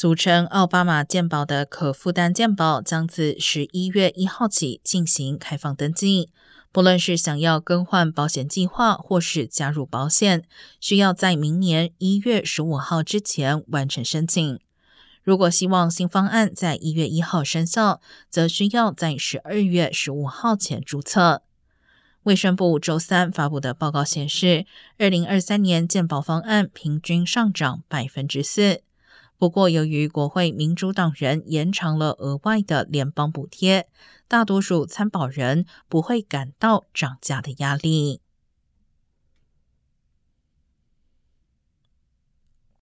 俗称奥巴马健保的可负担健保将自十一月一号起进行开放登记。不论是想要更换保险计划，或是加入保险，需要在明年一月十五号之前完成申请。如果希望新方案在一月一号生效，则需要在十二月十五号前注册。卫生部周三发布的报告显示，二零二三年健保方案平均上涨百分之四。不过，由于国会民主党人延长了额外的联邦补贴，大多数参保人不会感到涨价的压力。